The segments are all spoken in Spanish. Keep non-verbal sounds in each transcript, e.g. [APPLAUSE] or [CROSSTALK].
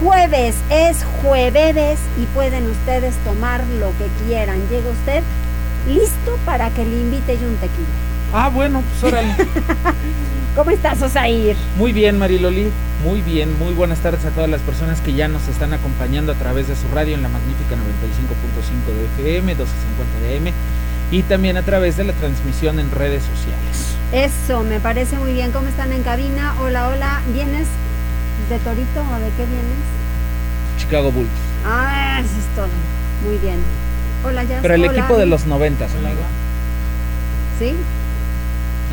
jueves. Es jueves y pueden ustedes tomar lo que quieran. Llega usted listo para que le invite yo un tequila. Ah, bueno, pues órale. [LAUGHS] ¿Cómo estás, Osair? Muy bien, Mariloli. Muy bien, muy buenas tardes a todas las personas que ya nos están acompañando a través de su radio en la magnífica 95.5 de FM, 1250 de AM y también a través de la transmisión en redes sociales. Eso, me parece muy bien. ¿Cómo están en cabina? Hola, hola. ¿Vienes de Torito o de qué vienes? Chicago Bulls. Ah, eso es todo. Muy bien. Hola, ya. Pero el hola. equipo de los noventas, amigo. ¿Sí?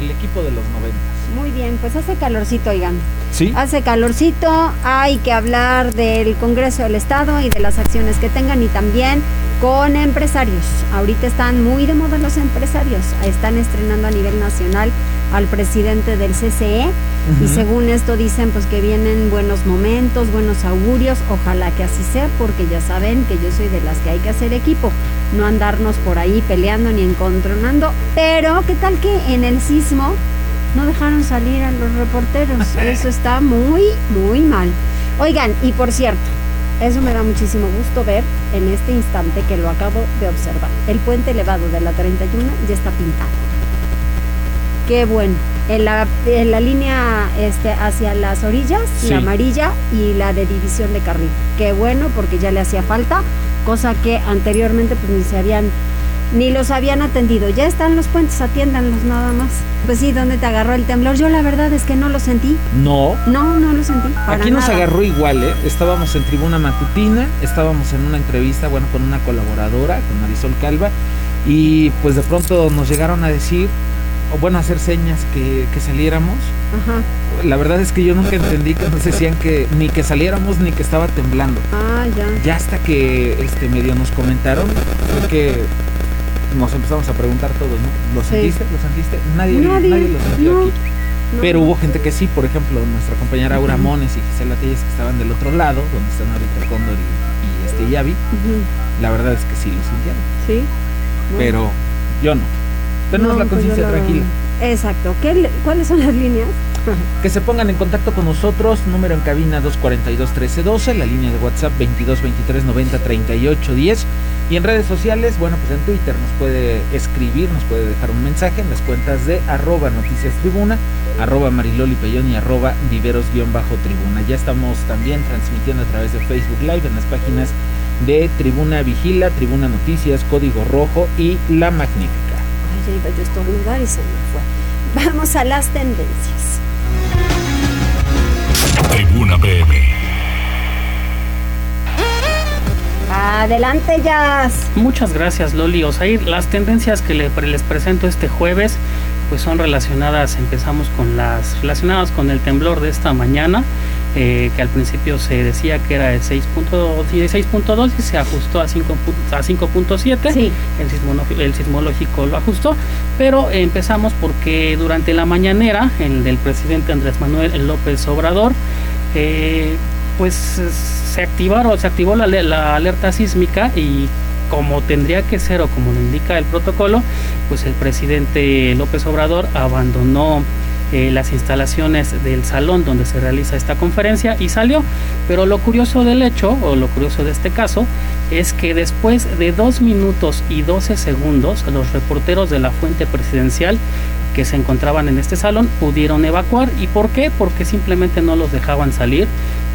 El equipo de los noventas. Muy bien, pues hace calorcito, oigan. ¿Sí? Hace calorcito, hay que hablar del Congreso del Estado y de las acciones que tengan y también con empresarios. Ahorita están muy de moda los empresarios. Están estrenando a nivel nacional al presidente del CCE y según esto dicen pues que vienen buenos momentos, buenos augurios. Ojalá que así sea porque ya saben que yo soy de las que hay que hacer equipo, no andarnos por ahí peleando ni encontronando. Pero ¿qué tal que en el sismo no dejaron salir a los reporteros? [LAUGHS] Eso está muy, muy mal. Oigan, y por cierto, eso me da muchísimo gusto ver en este instante que lo acabo de observar. El puente elevado de la 31 ya está pintado. Qué bueno. En la, en la línea este, hacia las orillas, Sí. la amarilla y la de división de carril. Qué bueno porque ya le hacía falta, cosa que anteriormente pues ni se habían ni los habían atendido. Ya están los puentes, atiéndanlos nada más. Pues sí, ¿dónde te agarró el temblor? Yo la verdad es que no lo sentí. No. No, no lo sentí. para Aquí nos nada. agarró igual, ¿eh? Estábamos en tribuna matutina, estábamos en una entrevista, bueno, con una colaboradora, con Marisol Calva, y pues de pronto nos llegaron a decir, o bueno, a hacer señas que, que saliéramos. Ajá. La verdad es que yo nunca entendí que nos decían que ni que saliéramos ni que estaba temblando. Ah, ya. Ya hasta que este medio nos comentaron, fue que nos empezamos a preguntar todos, ¿no? ¿Lo Sí. sentiste? ¿Lo sentiste? Nadie, Nadie, nadie lo sintió no. aquí. No. Pero hubo gente que sí, por ejemplo, nuestra compañera Aura Mones y Gisela Telles que estaban del otro lado, donde están ahorita Cóndor y, y este Yavi, Ujú. la verdad es que sí lo sintieron, Sí. Pero yo no. Tenemos No, la pues conciencia tranquila. Exacto. ¿Qué le- ¿Cuáles son las líneas? [LAUGHS] Que se pongan en contacto con nosotros, número en cabina 242 1312, la línea de WhatsApp 22 23 90 38 10 y en redes sociales, bueno, pues en Twitter nos puede escribir, nos puede dejar un mensaje en las cuentas de arroba noticias tribuna, arroba mariloli Pellón y arroba viveros-tribuna. Ya estamos también transmitiendo a través de Facebook Live en las páginas de Tribuna Vigila, Tribuna Noticias, Código Rojo y La Magnífica. Ay, ya iba yo a estornudar y se me fue. Vamos a las tendencias. Tribuna PM. Adelante, Jazz. Muchas gracias Loli Osair. Las tendencias que le- les presento este jueves pues son relacionadas, empezamos con las relacionadas con el temblor de esta mañana, eh, que al principio se decía que era de 6.2 y de 6.2 y se ajustó a 5 pu- a 5.7. Sí. El, sismono- el sismológico lo ajustó, pero empezamos porque durante la mañanera el del presidente Andrés Manuel López Obrador, eh, pues se activaron, se activó la, la alerta sísmica y como tendría que ser o como lo indica el protocolo, pues el presidente López Obrador abandonó eh, las instalaciones del salón donde se realiza esta conferencia y salió. Pero lo curioso del hecho, o lo curioso de este caso, es que después de 2 minutos y 12 segundos, los reporteros de la fuente presidencial que se encontraban en este salón pudieron evacuar. ¿Y por qué? Porque simplemente no los dejaban salir.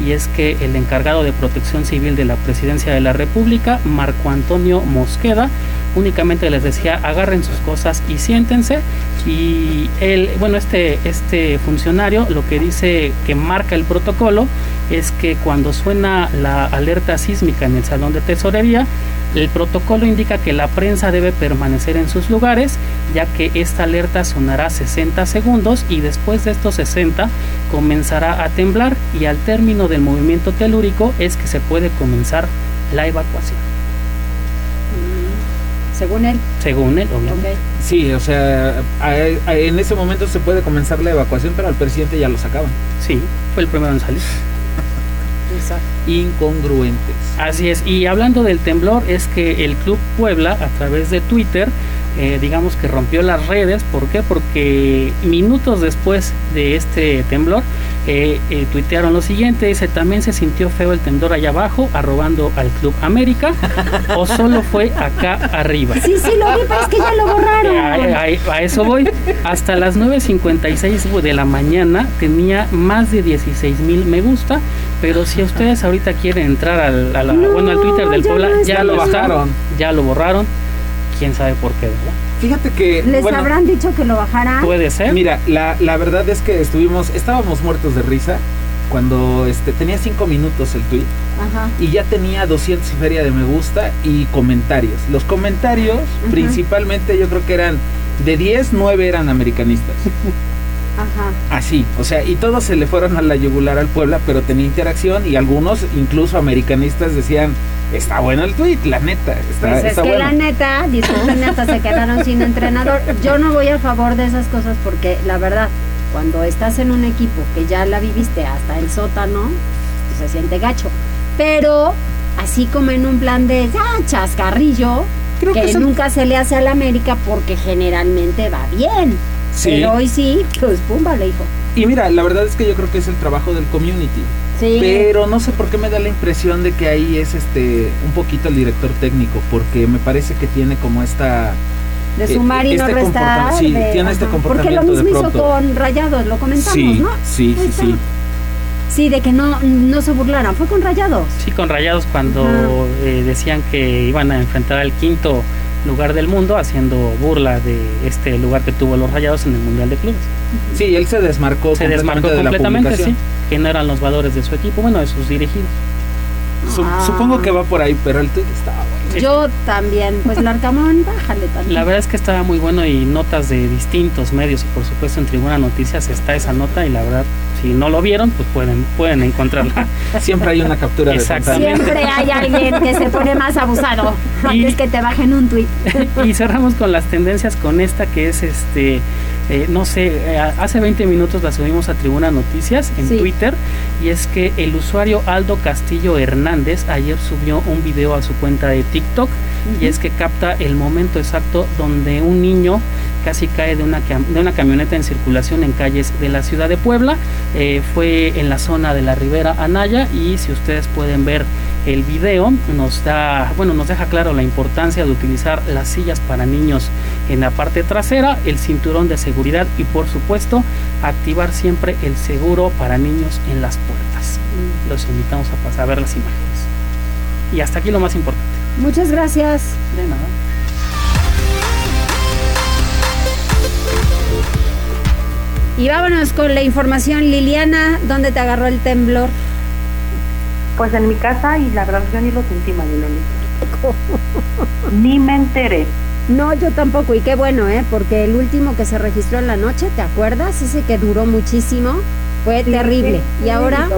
Y es que el encargado de protección civil de la presidencia de la República, Marco Antonio Mosqueda, únicamente les decía agarren sus cosas y siéntense. Y él, bueno, este, este funcionario lo que dice que marca el protocolo es que cuando suena la alerta sísmica en el salón de tesorería, el protocolo indica que la prensa debe permanecer en sus lugares, ya que esta alerta sonará 60 segundos y después de estos 60 comenzará a temblar y al término del movimiento telúrico es que se puede comenzar la evacuación. Según él. Según él, obviamente. Sí, o sea, en ese momento se puede comenzar la evacuación, pero al presidente ya lo sacaban. Sí, fue el primero en salir. [LAUGHS] Incongruentes. Así es, y hablando del temblor, es que el Club Puebla, a través de Twitter, eh, digamos que rompió las redes. ¿Por qué? Porque minutos después de este temblor, eh, eh, tuitearon lo siguiente, dice, también se sintió feo el temblor allá abajo, arrobando al Club América, o solo fue acá arriba. Sí, sí, lo vi, pero es que ya lo borraron. [LAUGHS] A, eso voy. Hasta las 9.56 de la mañana tenía más de 16 mil me gusta, pero si ustedes ahorita quieren entrar al, bueno, al Twitter del Puebla, ya, lo bajaron. Ya lo borraron quién sabe por qué, ¿verdad? Fíjate que... ¿Les habrán dicho que lo bajaran? Puede ser. Mira, la, la verdad es que estuvimos, estábamos muertos de risa cuando este, tenía cinco minutos el tweet Ajá. y ya tenía 200 y feria de me gusta y comentarios. Los comentarios principalmente yo creo que eran de 10, 9 eran americanistas. [LAUGHS] Ajá. Así, o sea, y todos se le fueron a la yugular al Puebla, pero tenía interacción y algunos, incluso americanistas, decían, está bueno el tweet, la neta. Está, pues es que la neta, disculpen, hasta se quedaron sin entrenador. Yo no voy a favor de esas cosas porque la verdad, cuando estás en un equipo que ya la viviste hasta el sótano, pues se siente gacho. Pero así como en un plan de ah, chascarrillo, Creo que, nunca se le hace a la América porque generalmente va bien. Pero hoy sí, pues pum, vale, hijo. Y mira, la verdad es que yo creo que es el trabajo del community. Pero no sé por qué me da la impresión de que ahí es este un poquito el director técnico, porque me parece que tiene como esta de sumar y no este restar. Sí, tiene este comportamiento. Porque lo mismo hizo con Rayados, lo comentamos, sí, ¿no? Sí, sí, sí. Sí, de que no, no se burlaran. ¿Fue con Rayados? Sí, con Rayados cuando eh, decían que iban a enfrentar al quinto lugar del mundo haciendo burla de este lugar que tuvo los Rayados en el Mundial de Clubes. Sí, él se desmarcó se desmarcó completamente, sí, que no eran los valores de su equipo, bueno, de sus dirigidos. Ah. Supongo que va por ahí, pero el tweet estaba bueno. Yo también, pues Larcamón, [LAUGHS] bájale también. La verdad es que estaba muy bueno y notas de distintos medios y por supuesto en Tribuna Noticias está esa nota y la verdad si no lo vieron, pues pueden, pueden encontrarla. [LAUGHS] Siempre hay una captura de Siempre hay alguien que se pone más abusado [LAUGHS] y, antes que te bajen un tweet. [LAUGHS] y cerramos con las tendencias con esta que es este eh, no sé, eh, hace 20 minutos la subimos a Tribuna Noticias en Twitter y es que el usuario Aldo Castillo Hernández ayer subió un video a su cuenta de TikTok y es que capta el momento exacto donde un niño casi cae de una, de una camioneta en circulación en calles de la ciudad de Puebla. Eh, fue en la zona de la Ribera Anaya y si ustedes pueden ver el video nos da, bueno, nos deja claro la importancia de utilizar las sillas para niños en la parte trasera, el cinturón de seguridad y por supuesto activar siempre el seguro para niños en las puertas. Los invitamos a pasar a ver las imágenes. Y hasta aquí lo más importante. Muchas gracias. De nada. Y vámonos con la información, Liliana, ¿dónde te agarró el temblor? Pues en mi casa y la verdad yo ni lo sentí, ni me enteré. No, yo tampoco, y qué bueno, ¿eh? Porque el último que se registró en la noche, ¿te acuerdas? Ese que duró muchísimo, fue terrible. y ahora...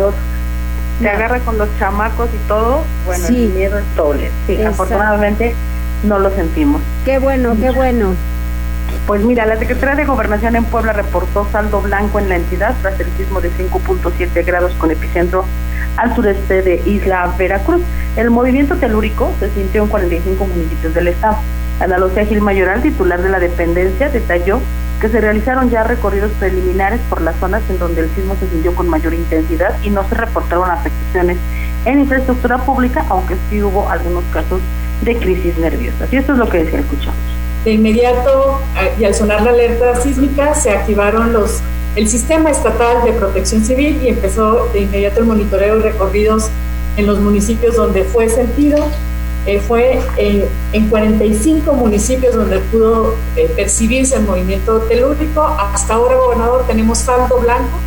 Se agarra con los chamacos y todo, bueno, el miedo es doble. Sí, afortunadamente no lo sentimos. Qué bueno, qué bueno. Pues mira, la Secretaría de Gobernación en Puebla reportó saldo blanco en la entidad tras el sismo de 5.7 grados con epicentro al sureste de Isla Veracruz. El movimiento telúrico se sintió en 45 municipios del estado. Ana Lucía Gil Mayoral, titular de la dependencia, detalló que se realizaron ya recorridos preliminares por las zonas en donde el sismo se sintió con mayor intensidad y no se reportaron afectaciones en infraestructura pública, aunque sí hubo algunos casos de crisis nerviosa. Y esto es lo que decía, escuchamos. De inmediato, y al sonar la alerta sísmica, se activaron los el sistema estatal de protección civil y empezó de inmediato el monitoreo y recorridos en los municipios donde fue sentido. Eh, fue en 45 municipios donde pudo eh, percibirse el movimiento telúrico. Hasta ahora, gobernador, tenemos saldo blanco.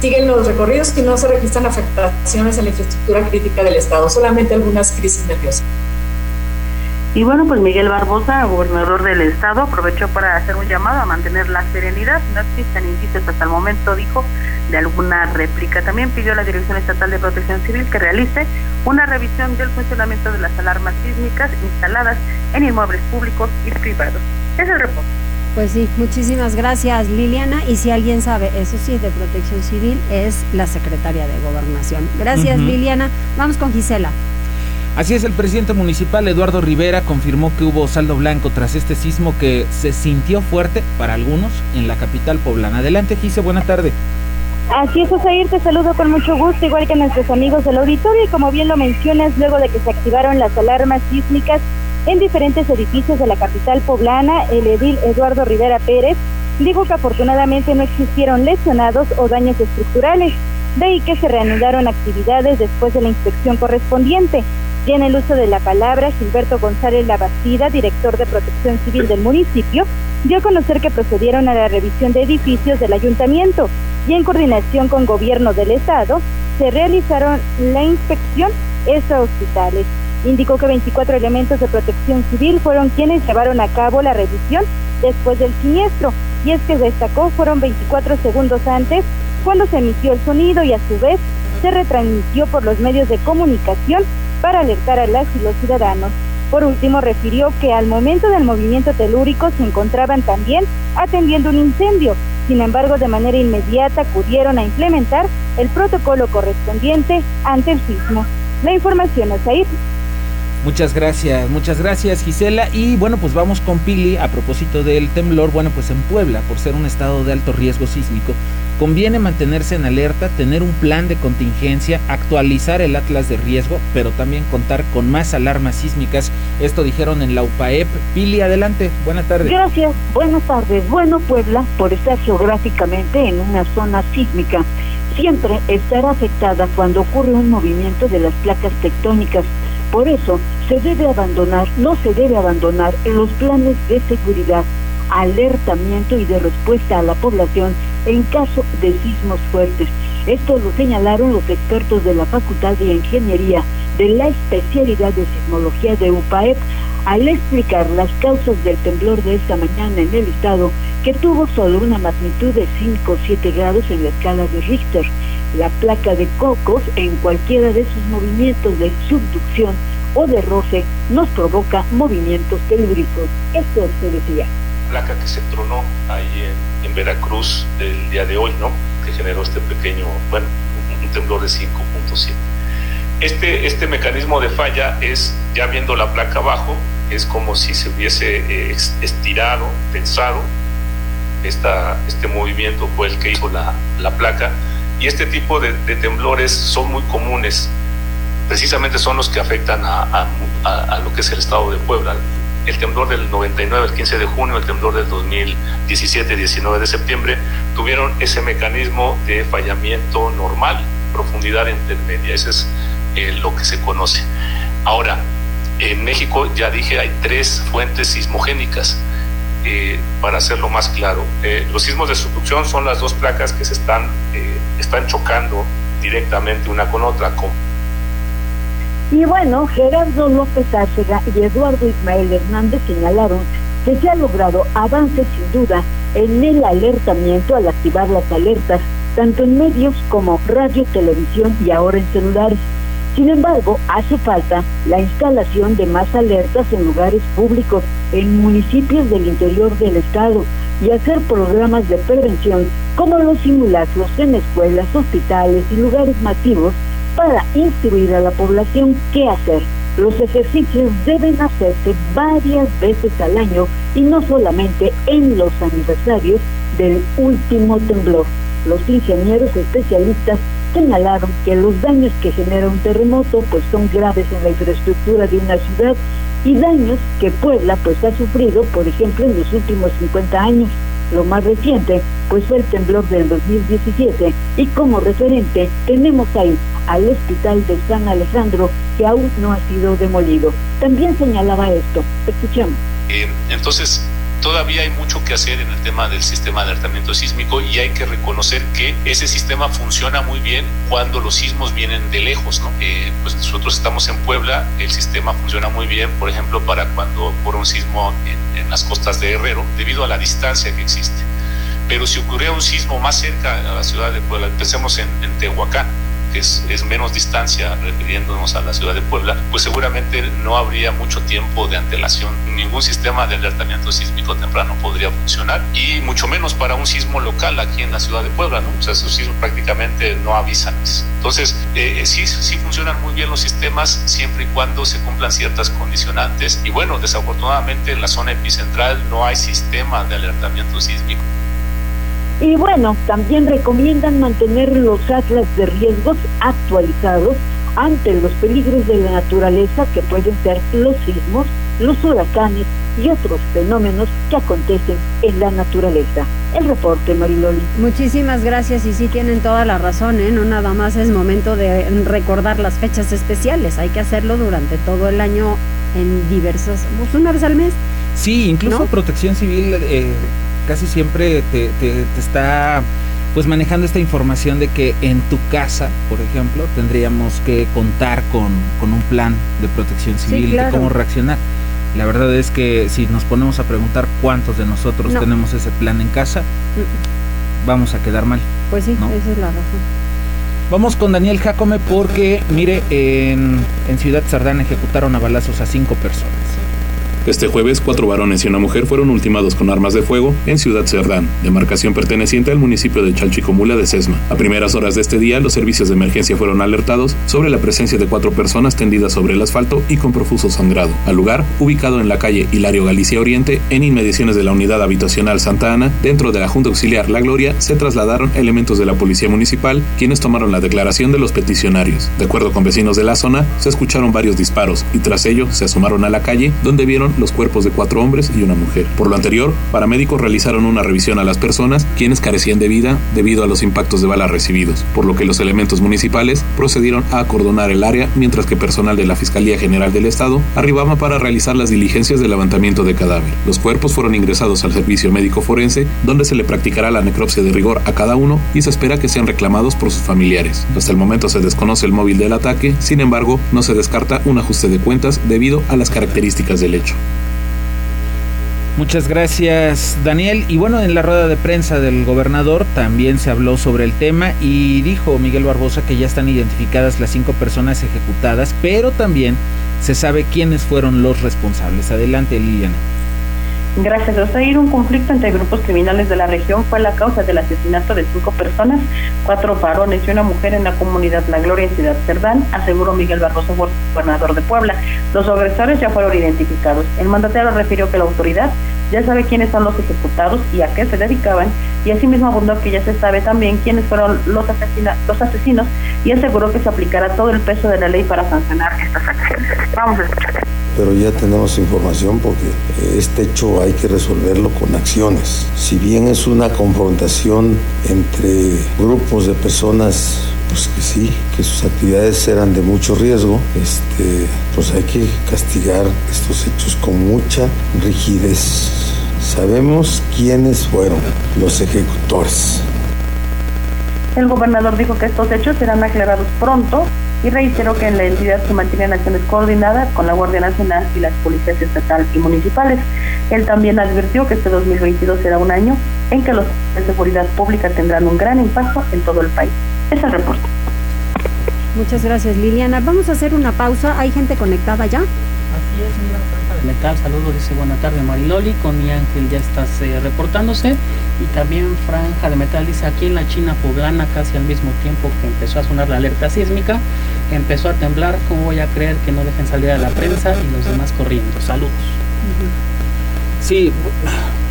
Siguen los recorridos y no se registran afectaciones en la infraestructura crítica del Estado, solamente algunas crisis nerviosas. Y bueno, pues Miguel Barbosa, gobernador del estado, aprovechó para hacer un llamado a mantener la serenidad. No existen indicios hasta el momento, dijo, de alguna réplica. También pidió a la Dirección Estatal de Protección Civil que realice una revisión del funcionamiento de las alarmas sísmicas instaladas en inmuebles públicos y privados. Es el reporte. Pues sí, muchísimas gracias Liliana. Y si alguien sabe, eso sí, de protección civil, es la secretaria de gobernación. Gracias Liliana. Vamos con Gisela. Así es, el presidente municipal Eduardo Rivera confirmó que hubo saldo blanco tras este sismo que se sintió fuerte para algunos en la capital poblana. Adelante, Gise, buena tarde. Así es, Osair, te saludo con mucho gusto, igual que nuestros amigos del auditorio, y como bien lo mencionas, luego de que se activaron las alarmas sísmicas en diferentes edificios de la capital poblana, el edil Eduardo Rivera Pérez dijo que afortunadamente no existieron lesionados o daños estructurales, de ahí que se reanudaron actividades después de la inspección correspondiente. Tiene el uso de la palabra, Gilberto González Labastida, director de Protección Civil del municipio, dio a conocer que procedieron a la revisión de edificios del ayuntamiento y en coordinación con gobierno del estado se realizaron la inspección extra hospitales. Indicó que 24 elementos de protección civil fueron quienes llevaron a cabo la revisión después del siniestro y es que destacó fueron 24 segundos antes cuando se emitió el sonido y a su vez se retransmitió por los medios de comunicación para alertar a las y los ciudadanos. Por último, refirió que al momento del movimiento telúrico se encontraban también atendiendo un incendio. Sin embargo, de manera inmediata acudieron a implementar el protocolo correspondiente ante el sismo. La información ahí. Muchas gracias, muchas gracias Gisela. Y bueno, pues vamos con Pili a propósito del temblor. Bueno, pues en Puebla, por ser un estado de alto riesgo sísmico, conviene mantenerse en alerta, tener un plan de contingencia, actualizar el atlas de riesgo, pero también contar con más alarmas sísmicas. Esto dijeron en la UPAEP. Pili, adelante, buenas tardes. Gracias, buenas tardes. Bueno, Puebla, por estar geográficamente en una zona sísmica, siempre estará afectada cuando ocurre un movimiento de las placas tectónicas por eso se debe abandonar, no se debe abandonar los planes de seguridad, alertamiento y de respuesta a la población en caso de sismos fuertes. Esto lo señalaron los expertos de la Facultad de Ingeniería de la especialidad de sismología de UPAEP al explicar las causas del temblor de esta mañana en el estado, que tuvo solo una magnitud de 5 o 7 grados en la escala de Richter la placa de cocos en cualquiera de sus movimientos de subducción o de roce nos provoca movimientos telúricos. Esto se decía. Placa que se tronó ahí en, Veracruz el día de hoy, ¿no? Que generó este pequeño, bueno, un temblor de 5.7. Este, este mecanismo de falla es, ya viendo la placa abajo, es como si se hubiese eh, estirado, tensado. Esta, este movimiento fue el que hizo la, la placa y este tipo de, temblores son muy comunes, precisamente son los que afectan a, lo que es el estado de Puebla. El temblor del 99, el 15 de junio, el temblor del 2017, 19 de septiembre, tuvieron ese mecanismo de fallamiento normal, profundidad intermedia, ese es eh, lo que se conoce. Ahora, en México, ya dije, hay tres fuentes sismogénicas eh, para hacerlo más claro. Eh, los sismos de subducción son las dos placas que se están, están chocando directamente una con otra. Y bueno, Gerardo López Árcega y Eduardo Ismael Hernández señalaron que se ha logrado avances sin duda en el alertamiento al activar las alertas, tanto en medios como radio, televisión y ahora en celulares. Sin embargo, hace falta la instalación de más alertas en lugares públicos, en municipios del interior del estado y hacer programas de prevención como los simulacros en escuelas, hospitales y lugares masivos para instruir a la población qué hacer. Los ejercicios deben hacerse varias veces al año y no solamente en los aniversarios del último temblor. Los ingenieros especialistas señalaron que los daños que genera un terremoto pues son graves en la infraestructura de una ciudad y daños que Puebla pues ha sufrido, por ejemplo, en los últimos 50 años. Lo más reciente pues fue el temblor del 2017 y como referente tenemos ahí al hospital de San Alejandro que aún no ha sido demolido. También señalaba esto. Escuchemos. Eh, entonces, todavía hay mucho que hacer en el tema del sistema de alertamiento sísmico y hay que reconocer que ese sistema funciona muy bien cuando los sismos vienen de lejos. ¿no? Eh, pues nosotros estamos en Puebla, el sistema funciona muy bien, por ejemplo, para cuando ocurre un sismo en, las costas de Herrero, debido a la distancia que existe. Pero si ocurriera un sismo más cerca a la ciudad de Puebla, pensemos en, en Tehuacán, que es, es, menos distancia refiriéndonos a la ciudad de Puebla, pues seguramente no habría mucho tiempo de antelación. Ningún sistema de alertamiento sísmico temprano podría funcionar y mucho menos para un sismo local aquí en la ciudad de Puebla, ¿no? O sea, esos sismos prácticamente no avisan. Entonces, eh, sí, sí funcionan muy bien los sistemas siempre y cuando se cumplan ciertas condicionantes. Y bueno, desafortunadamente en la zona epicentral no hay sistema de alertamiento sísmico. Y bueno, también recomiendan mantener los atlas de riesgos actualizados ante los peligros de la naturaleza que pueden ser los sismos, los huracanes y otros fenómenos que acontecen en la naturaleza. El reporte, Mariloli. Muchísimas gracias y sí tienen toda la razón, ¿eh? No nada más es momento de recordar las fechas especiales, hay que hacerlo durante todo el año en diversas, pues una vez al mes. Sí, incluso ¿no? Protección Civil eh, casi siempre te, te, te, está pues manejando esta información de que en tu casa, por ejemplo, tendríamos que contar con, con un plan de protección civil, sí, claro. de cómo reaccionar. La verdad es que si nos ponemos a preguntar cuántos de nosotros no. tenemos ese plan en casa, mm. vamos a quedar mal. Pues sí, ¿no? esa es la razón. Vamos con Daniel Jacome porque, mire, en, en Ciudad Cerdán ejecutaron a balazos a cinco personas. Este jueves, cuatro varones y una mujer fueron ultimados con armas de fuego en Ciudad Cerdán, demarcación perteneciente al municipio de Chalchicomula de Sesma. A primeras horas de este día, los servicios de emergencia fueron alertados sobre la presencia de cuatro personas tendidas sobre el asfalto y con profuso sangrado. Al lugar, ubicado en la calle Hilario Galicia Oriente, en inmediaciones de la unidad habitacional Santa Ana, dentro de la Junta Auxiliar La Gloria, se trasladaron elementos de la Policía Municipal, quienes tomaron la declaración de los peticionarios. De acuerdo con vecinos de la zona, se escucharon varios disparos y tras ello se asomaron a la calle, donde vieron los cuerpos de cuatro hombres y una mujer. Por lo anterior, paramédicos realizaron una revisión a las personas quienes carecían de vida debido a los impactos de balas recibidos, por lo que los elementos municipales procedieron a acordonar el área mientras que personal de la Fiscalía General del Estado arribaba para realizar las diligencias de levantamiento de cadáver. Los cuerpos fueron ingresados al servicio médico forense, donde se le practicará la necropsia de rigor a cada uno y se espera que sean reclamados por sus familiares. Hasta el momento se desconoce el móvil del ataque, sin embargo, no se descarta un ajuste de cuentas debido a las características del hecho. Muchas gracias Daniel. Y bueno, en la rueda de prensa del gobernador también se habló sobre el tema y dijo Miguel Barbosa que ya están identificadas las cinco personas ejecutadas, pero también se sabe quiénes fueron los responsables. Adelante Liliana. Gracias a seguir un conflicto entre grupos criminales de la región fue la causa del asesinato de cinco personas, cuatro varones y una mujer en la comunidad La Gloria en Ciudad Cerdán, aseguró Miguel Barroso, gobernador de Puebla. Los agresores ya fueron identificados. El mandatario refirió que la autoridad ya sabe quiénes son los ejecutados y a qué se dedicaban, y asimismo abundó que ya se sabe también quiénes fueron los, asesina, los asesinos y aseguró que se aplicará todo el peso de la ley para sancionar estas acciones. Vamos a escuchar. Pero ya tenemos información porque este hecho hay que resolverlo con acciones. Si bien es una confrontación entre grupos de personas pues que sí, que sus actividades eran de mucho riesgo, este, pues hay que castigar estos hechos con mucha rigidez. Sabemos quiénes fueron los ejecutores. El gobernador dijo que estos hechos serán aclarados pronto y reiteró que en la entidad se mantienen acciones coordinadas con la Guardia Nacional y las policías estatal y municipales. Él también advirtió que este 2022 será un año en que los de seguridad pública tendrán un gran impacto en todo el país. Es el reporte. Muchas gracias Liliana. Vamos a hacer una pausa. ¿Hay gente conectada ya? Así es, mira, Franja de Metal, saludos, dice buena tarde Mariloli, con mi ángel ya estás eh, reportándose y también Franja de Metal dice aquí en la China poblana casi al mismo tiempo que empezó a sonar la alerta sísmica, empezó a temblar, ¿cómo voy a creer que no dejen salir a la prensa y los demás corriendo? Saludos. Uh -huh. Sí,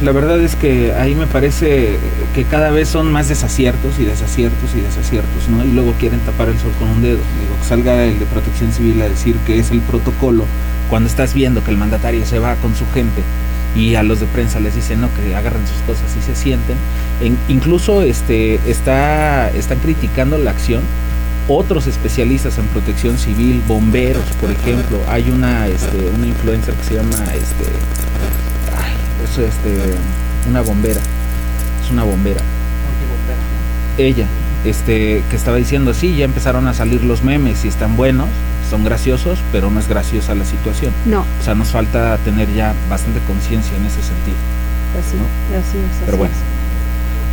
la verdad es que ahí me parece que cada vez son más desaciertos y desaciertos y desaciertos, ¿no? Y luego quieren tapar el sol con un dedo. Digo, que salga el de protección civil a decir que es el protocolo cuando estás viendo que el mandatario se va con su gente y a los de prensa les dicen no que agarren sus cosas y se sienten en, incluso este está están criticando la acción otros especialistas en protección civil bomberos por ejemplo hay una este una influencer que se llama este este, una bombera, es una bombera. Ella, este, que estaba diciendo, sí, ya empezaron a salir los memes y están buenos, son graciosos, pero no es graciosa la situación. No. O sea, nos falta tener ya bastante conciencia en ese sentido. Así, así es. Pero así bueno. es.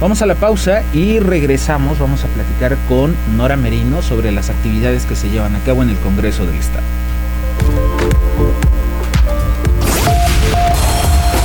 Vamos a la pausa y regresamos. Vamos a platicar con Nora Merino sobre las actividades que se llevan a cabo en el Congreso del Estado.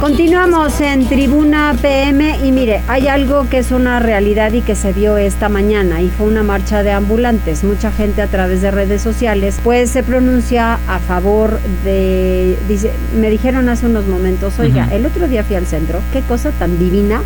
Continuamos en Tribuna PM y mire, hay algo que es una realidad y que se vio esta mañana y fue una marcha de ambulantes. Mucha gente a través de redes sociales pues se pronuncia a favor de, dice, me dijeron hace unos momentos, oiga, el otro día fui al centro, qué cosa tan divina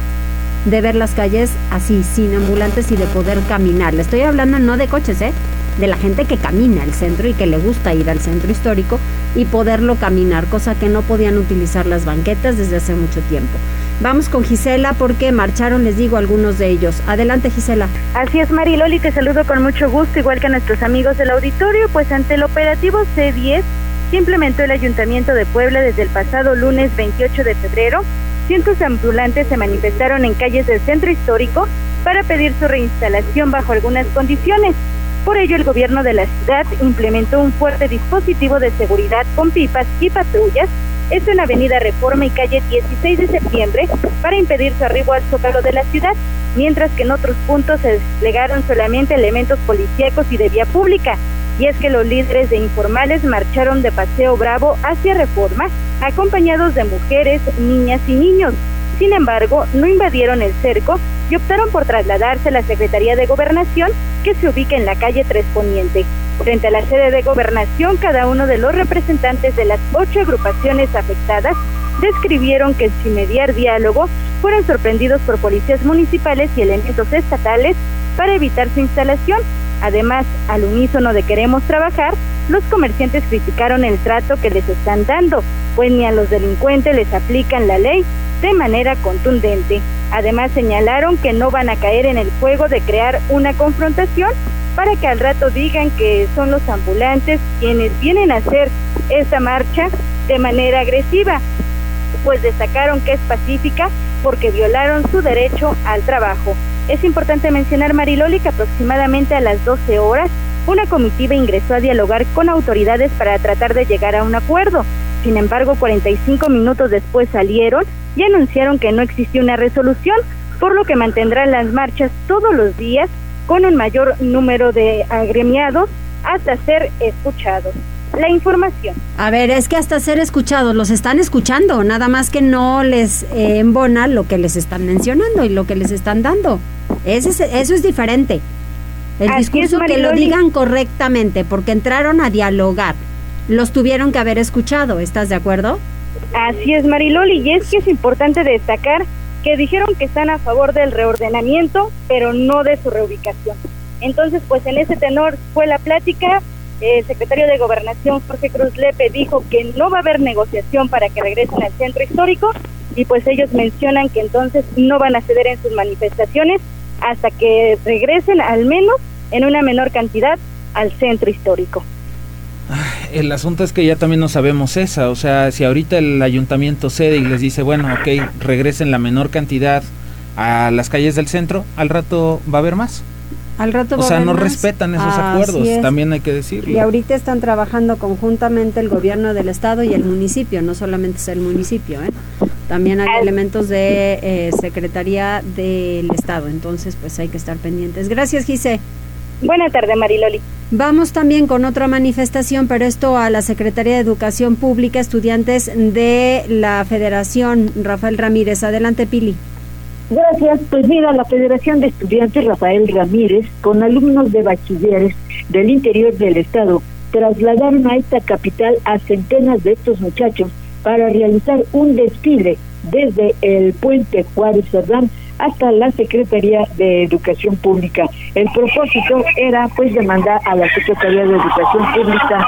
de ver las calles así, sin ambulantes y de poder caminar. Le estoy hablando no de coches, ¿eh? De la gente que camina al centro y que le gusta ir al centro histórico y poderlo caminar, cosa que no podían utilizar las banquetas desde hace mucho tiempo. Vamos con Gisela porque marcharon, les digo, algunos de ellos. Adelante, Gisela. Así es, Mariloli, te saludo con mucho gusto, igual que a nuestros amigos del auditorio, pues ante el operativo C10 que implementó el Ayuntamiento de Puebla desde el pasado lunes 28 de febrero, cientos de ambulantes se manifestaron en calles del centro histórico para pedir su reinstalación bajo algunas condiciones. Por ello, el gobierno de la ciudad implementó un fuerte dispositivo de seguridad con pipas y patrullas, esto en Avenida Reforma y calle 16 de septiembre, para impedir su arribo al zócalo de la ciudad, mientras que en otros puntos se desplegaron solamente elementos policíacos y de vía pública. Y es que los líderes de informales marcharon de Paseo Bravo hacia Reforma, acompañados de mujeres, niñas y niños. Sin embargo, no invadieron el cerco y optaron por trasladarse a la Secretaría de Gobernación, que se ubica en la calle Tres Poniente. Frente a la sede de Gobernación, cada uno de los representantes de las ocho agrupaciones afectadas describieron que sin mediar diálogo fueron sorprendidos por policías municipales y elementos estatales para evitar su instalación. Además, al unísono de queremos trabajar, los comerciantes criticaron el trato que les están dando, pues ni a los delincuentes les aplican la ley de manera contundente. Además, señalaron que no van a caer en el juego de crear una confrontación para que al rato digan que son los ambulantes quienes vienen a hacer esta marcha de manera agresiva, pues destacaron que es pacífica porque violaron su derecho al trabajo. Es importante mencionar, Mariloli, que aproximadamente a las 12 horas una comitiva ingresó a dialogar con autoridades para tratar de llegar a un acuerdo. Sin embargo, 45 minutos después salieron y anunciaron que no existía una resolución, por lo que mantendrán las marchas todos los días con un mayor número de agremiados hasta ser escuchados. La información. A ver, es que hasta ser escuchados, los están escuchando, nada más que no les eh, embona lo que les están mencionando y lo que les están dando. Ese es- eso es diferente. El Así es, discurso que lo digan correctamente, porque entraron a dialogar. Los tuvieron que haber escuchado, ¿estás de acuerdo? Así es, Mariloli, y es que es importante destacar que dijeron que están a favor del reordenamiento, pero no de su reubicación. Entonces, pues en ese tenor fue la plática. El secretario de Gobernación, Jorge Cruz Lepe, dijo que no va a haber negociación para que regresen al centro histórico y pues ellos mencionan que entonces no van a ceder en sus manifestaciones hasta que regresen al menos en una menor cantidad al centro histórico. El asunto es que ya también no sabemos esa, o sea, si ahorita el ayuntamiento cede y les dice, bueno, ok, regresen la menor cantidad a las calles del centro, al rato va a haber más. Al rato O sea, no más. respetan esos acuerdos, es. también hay que decirlo. Y ahorita están trabajando conjuntamente el gobierno del estado y el municipio, no solamente es el municipio, ¿eh? también hay elementos de eh, secretaría del estado, entonces pues hay que estar pendientes. Gracias, Gise. Buena tarde, Mariloli. Vamos también con otra manifestación, pero esto a la Secretaría de Educación Pública, estudiantes de la Federación, Rafael Ramírez. Adelante, Pili. Gracias. Pues mira, la Federación de Estudiantes Rafael Ramírez, con alumnos de bachilleres del interior del estado, trasladaron a esta capital a centenas de estos muchachos para realizar un desfile desde el puente Juárez Cerdán hasta la Secretaría de Educación Pública. El propósito era pues demandar a la Secretaría de Educación Pública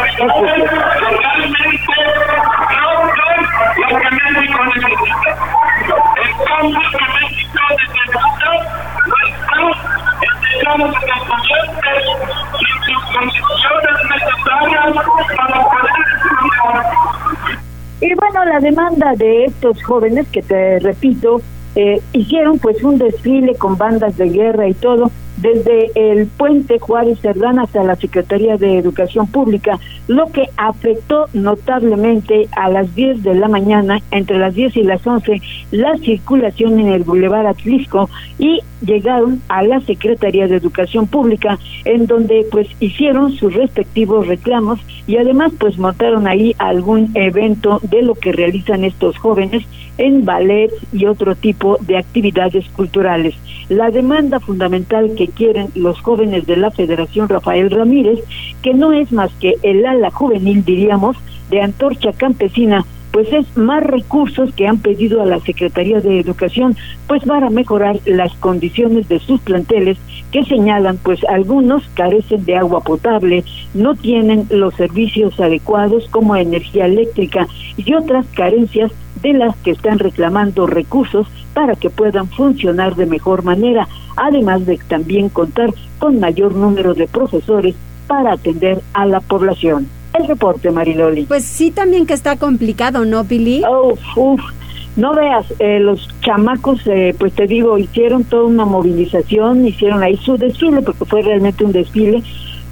y bueno, la demanda de estos jóvenes, que te repito, eh, hicieron pues un desfile con bandas de guerra y todo, desde el puente Juárez Cerdán hasta la Secretaría de Educación Pública, lo que afectó notablemente a las 10 de la mañana, entre las 10 y las 11, la circulación en el Boulevard Atlisco y llegaron a la Secretaría de Educación Pública, en donde pues hicieron sus respectivos reclamos y además pues montaron ahí algún evento de lo que realizan estos jóvenes en ballet y otro tipo de actividades culturales. La demanda fundamental que quieren los jóvenes de la Federación Rafael Ramírez, que no es más que el ala juvenil, diríamos, de Antorcha Campesina, pues es más recursos que han pedido a la Secretaría de Educación, pues para mejorar las condiciones de sus planteles, que señalan, pues algunos carecen de agua potable, no tienen los servicios adecuados como energía eléctrica y otras carencias de las que están reclamando recursos para que puedan funcionar de mejor manera, además de también contar con mayor número de profesores para atender a la población. El reporte, Mariloli. Pues sí, también que está complicado, ¿no, Pili? Uf, uf. No veas, eh, los chamacos, eh, pues te digo, hicieron toda una movilización, hicieron ahí su desfile, porque fue realmente un desfile,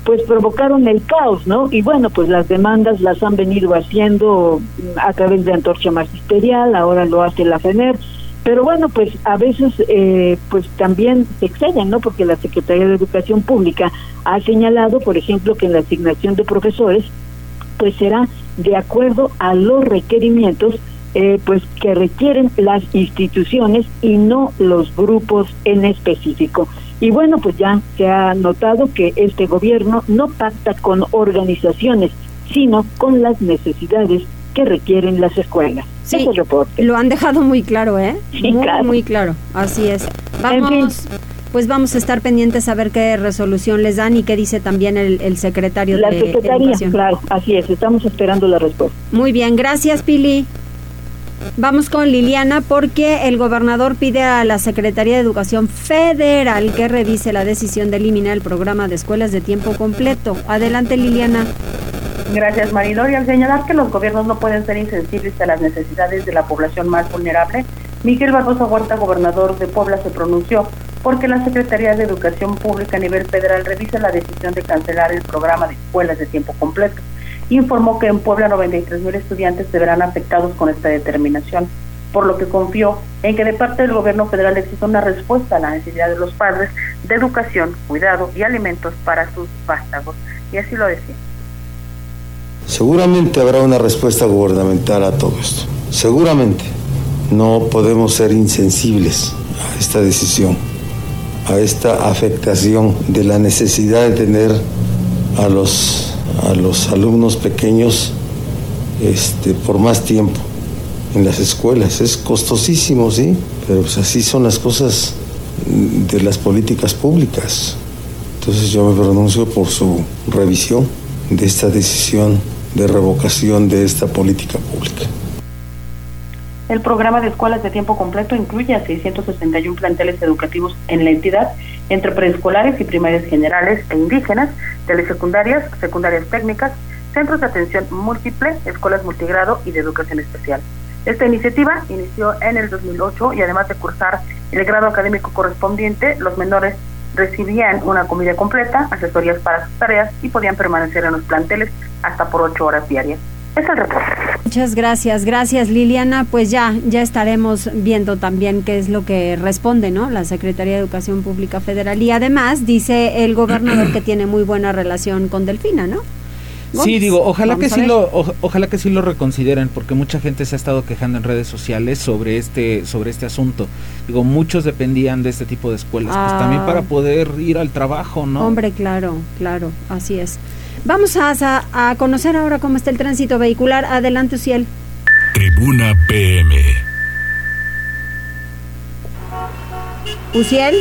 pues provocaron el caos, ¿no? Y bueno, pues las demandas las han venido haciendo a través de Antorcha Magisterial, ahora lo hace la FENER, pero bueno, pues a veces eh, pues también se exceden, ¿no? Porque la Secretaría de Educación Pública ha señalado, por ejemplo, que en la asignación de profesores, pues será de acuerdo a los requerimientos eh, pues que requieren las instituciones y no los grupos en específico. Y bueno, pues ya se ha notado que este gobierno no pacta con organizaciones, sino con las necesidades que requieren las escuelas. Sí, lo han dejado muy claro, ¿eh? Sí, muy, claro. muy claro. Así es. Vamos, pues vamos a estar pendientes a ver qué resolución les dan y qué dice también el, el secretario La de Secretaría, Educación. claro, así es, estamos esperando la respuesta. Muy bien, gracias Pili. Vamos con Liliana porque el gobernador pide a la Secretaría de Educación Federal que revise la decisión de eliminar el programa de escuelas de tiempo completo. Adelante Liliana. Gracias, Maridori. Al señalar que los gobiernos no pueden ser insensibles a las necesidades de la población más vulnerable, Miguel Barroso Huerta, gobernador de Puebla, se pronunció porque la Secretaría de Educación Pública a nivel federal revisa la decisión de cancelar el programa de escuelas de tiempo completo. Informó que en Puebla 93 mil estudiantes se verán afectados con esta determinación, por lo que confió en que de parte del gobierno federal exista una respuesta a la necesidad de los padres de educación, cuidado y alimentos para sus vástagos. Y así lo decía. Seguramente habrá una respuesta gubernamental a todo esto. Seguramente no podemos ser insensibles a esta decisión, a esta afectación de la necesidad de tener a los, a los alumnos pequeños este, por más tiempo en las escuelas. Es costosísimo, sí, pero pues así son las cosas de las políticas públicas. Entonces yo me pronuncio por su revisión de esta decisión de revocación de esta política pública. El programa de escuelas de tiempo completo incluye a 661 planteles educativos en la entidad, entre preescolares y primarias generales e indígenas, telesecundarias, secundarias técnicas, centros de atención múltiple, escuelas multigrado y de educación especial. Esta iniciativa inició en el 2008 y además de cursar el grado académico correspondiente, los menores recibían una comida completa, asesorías para sus tareas y podían permanecer en los planteles hasta por ocho horas diarias. Es el reporte. Muchas gracias, gracias Liliana. Pues ya, ya estaremos viendo también qué es lo que responde, ¿no? La Secretaría de Educación Pública Federal. Y además dice el gobernador que tiene muy buena relación con Delfina, ¿no? Sí, digo, ojalá que vamos sí lo, o- ojalá que sí lo reconsideren, porque mucha gente se ha estado quejando en redes sociales sobre este, sobre este asunto. Digo, muchos dependían de este tipo de escuelas, Ah. pues también para poder ir al trabajo, ¿no? Hombre, claro, claro, así es. Vamos a, a- conocer ahora cómo está el tránsito vehicular. Adelante, Ciel. Tribuna PM. Uciel.